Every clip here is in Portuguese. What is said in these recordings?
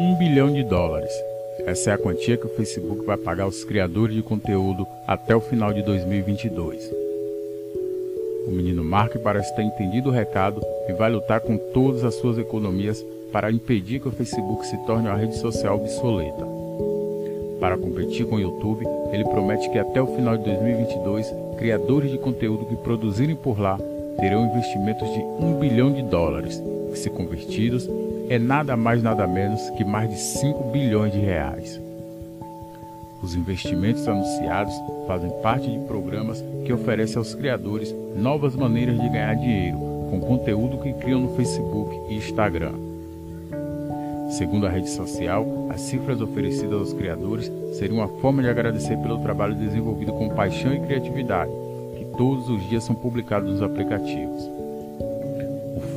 1 bilhão de dólares. Essa é a quantia que o Facebook vai pagar aos criadores de conteúdo até o final de 2022. O menino Mark parece ter entendido o recado e vai lutar com todas as suas economias para impedir que o Facebook se torne uma rede social obsoleta. Para competir com o YouTube, ele promete que até o final de 2022, criadores de conteúdo que produzirem por lá terão investimentos de 1 bilhão de dólares, que se convertidos é nada mais nada menos que mais de 5 bilhões de reais. Os investimentos anunciados fazem parte de programas que oferecem aos criadores novas maneiras de ganhar dinheiro com conteúdo que criam no Facebook e Instagram. Segundo a rede social, as cifras oferecidas aos criadores seriam uma forma de agradecer pelo trabalho desenvolvido com paixão e criatividade, que todos os dias são publicados nos aplicativos.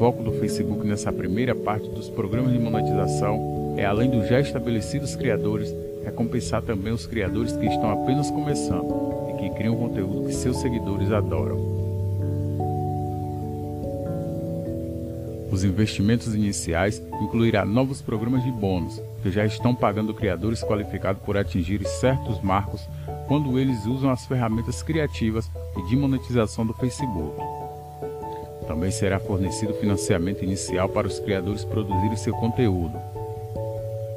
Foco do Facebook nessa primeira parte dos programas de monetização é, além dos já estabelecidos criadores, recompensar também os criadores que estão apenas começando e que criam conteúdo que seus seguidores adoram. Os investimentos iniciais incluirá novos programas de bônus, que já estão pagando criadores qualificados por atingir certos marcos quando eles usam as ferramentas criativas e de monetização do Facebook. Também será fornecido financiamento inicial para os criadores produzirem seu conteúdo,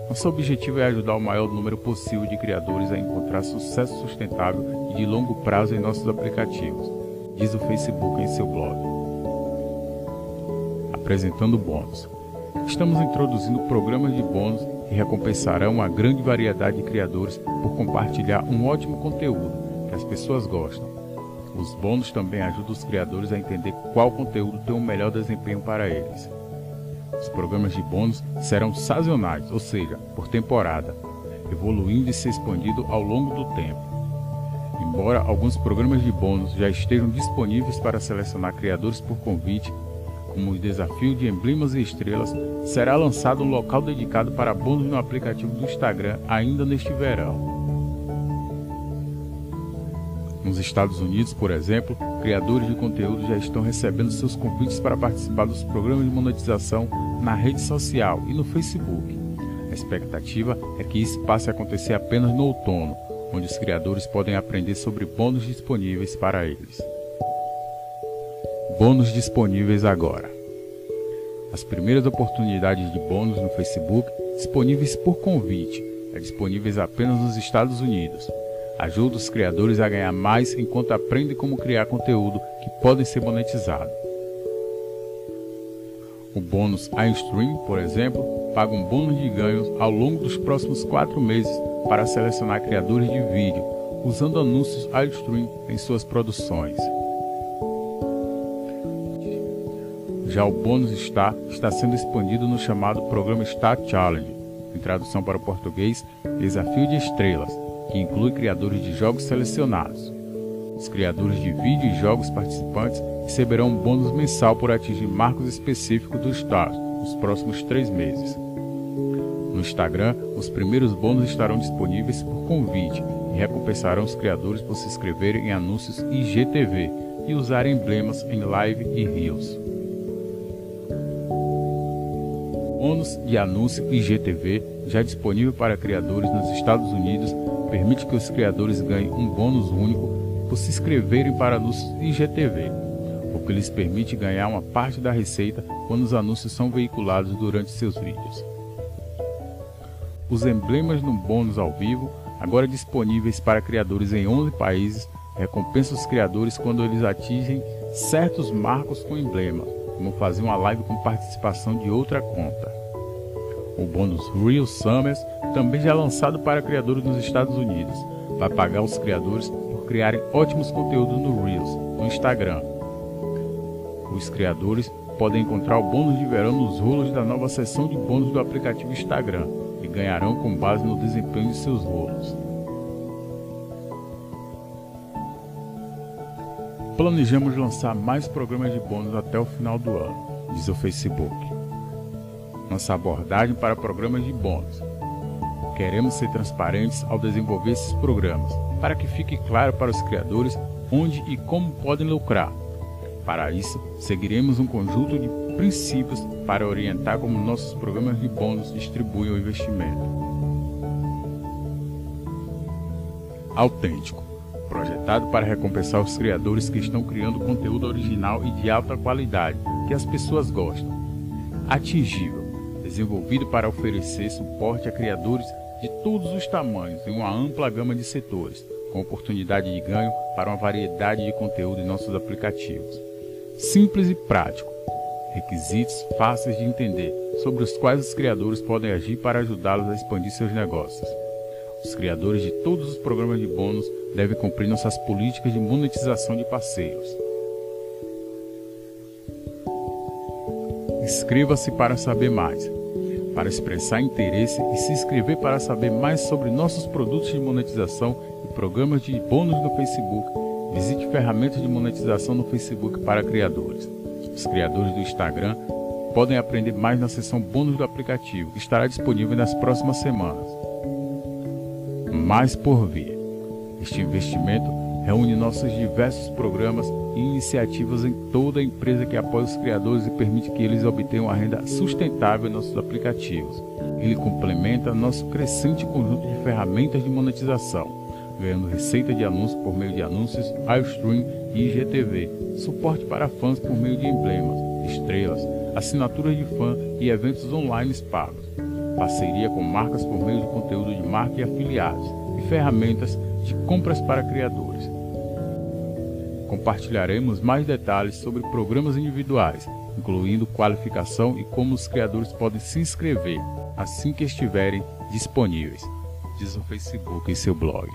nosso objetivo é ajudar o maior número possível de criadores a encontrar sucesso sustentável e de longo prazo em nossos aplicativos, diz o Facebook em seu blog. Apresentando bônus. Estamos introduzindo programas de bônus que recompensarão uma grande variedade de criadores por compartilhar um ótimo conteúdo que as pessoas gostam. Os bônus também ajudam os criadores a entender qual conteúdo tem o um melhor desempenho para eles. Os programas de bônus serão sazonais, ou seja, por temporada, evoluindo e se expandindo ao longo do tempo. Embora alguns programas de bônus já estejam disponíveis para selecionar criadores por convite, como o desafio de emblemas e estrelas, será lançado um local dedicado para bônus no aplicativo do Instagram ainda neste verão. Nos Estados Unidos, por exemplo, criadores de conteúdo já estão recebendo seus convites para participar dos programas de monetização na rede social e no Facebook. A expectativa é que isso passe a acontecer apenas no outono, onde os criadores podem aprender sobre bônus disponíveis para eles. Bônus disponíveis agora. As primeiras oportunidades de bônus no Facebook disponíveis por convite, é disponíveis apenas nos Estados Unidos. Ajuda os criadores a ganhar mais enquanto aprendem como criar conteúdo que podem ser monetizados. O bônus iStream, por exemplo, paga um bônus de ganhos ao longo dos próximos quatro meses para selecionar criadores de vídeo, usando anúncios iStream em suas produções. Já o bônus Star está sendo expandido no chamado Programa Star Challenge, em tradução para o português, Desafio de Estrelas, que inclui criadores de jogos selecionados. Os criadores de vídeo e jogos participantes receberão um bônus mensal por atingir marcos específicos do Star nos próximos três meses. No Instagram, os primeiros bônus estarão disponíveis por convite e recompensarão os criadores por se inscreverem em anúncios IGTV e usarem emblemas em live e reels. Bônus de anúncio IGTV, já disponível para criadores nos Estados Unidos, permite que os criadores ganhem um bônus único por se inscreverem para anúncios IGTV que lhes permite ganhar uma parte da receita quando os anúncios são veiculados durante seus vídeos. Os emblemas no bônus ao vivo, agora disponíveis para criadores em 11 países, recompensam os criadores quando eles atingem certos marcos com emblema, como fazer uma live com participação de outra conta. O bônus Real Summers, também já lançado para criadores nos Estados Unidos, vai pagar os criadores por criarem ótimos conteúdos no Reels, no Instagram, os criadores podem encontrar o bônus de verão nos rolos da nova seção de bônus do aplicativo Instagram e ganharão com base no desempenho de seus rolos. Planejamos lançar mais programas de bônus até o final do ano, diz o Facebook. Nossa abordagem para programas de bônus. Queremos ser transparentes ao desenvolver esses programas, para que fique claro para os criadores onde e como podem lucrar para isso, seguiremos um conjunto de princípios para orientar como nossos programas de bônus distribuem o investimento. Autêntico projetado para recompensar os criadores que estão criando conteúdo original e de alta qualidade que as pessoas gostam. Atingível, desenvolvido para oferecer suporte a criadores de todos os tamanhos em uma ampla gama de setores, com oportunidade de ganho para uma variedade de conteúdo em nossos aplicativos. Simples e prático. Requisitos fáceis de entender, sobre os quais os criadores podem agir para ajudá-los a expandir seus negócios. Os criadores de todos os programas de bônus devem cumprir nossas políticas de monetização de parceiros. Inscreva-se para saber mais. Para expressar interesse e se inscrever para saber mais sobre nossos produtos de monetização e programas de bônus no Facebook, visite ferramentas de monetização no Facebook para criadores. Os criadores do Instagram podem aprender mais na seção bônus do aplicativo, que estará disponível nas próximas semanas. Mais por vir. Este investimento reúne nossos diversos programas e iniciativas em toda a empresa que apoia os criadores e permite que eles obtenham uma renda sustentável em nossos aplicativos. Ele complementa nosso crescente conjunto de ferramentas de monetização, ganhando receita de anúncios por meio de anúncios, livestream e IGTV, suporte para fãs por meio de emblemas, estrelas, assinaturas de fã e eventos online pagos, parceria com marcas por meio de conteúdo de marca e afiliados, e ferramentas de compras para criadores. Compartilharemos mais detalhes sobre programas individuais, incluindo qualificação e como os criadores podem se inscrever assim que estiverem disponíveis, diz o Facebook em seu blog.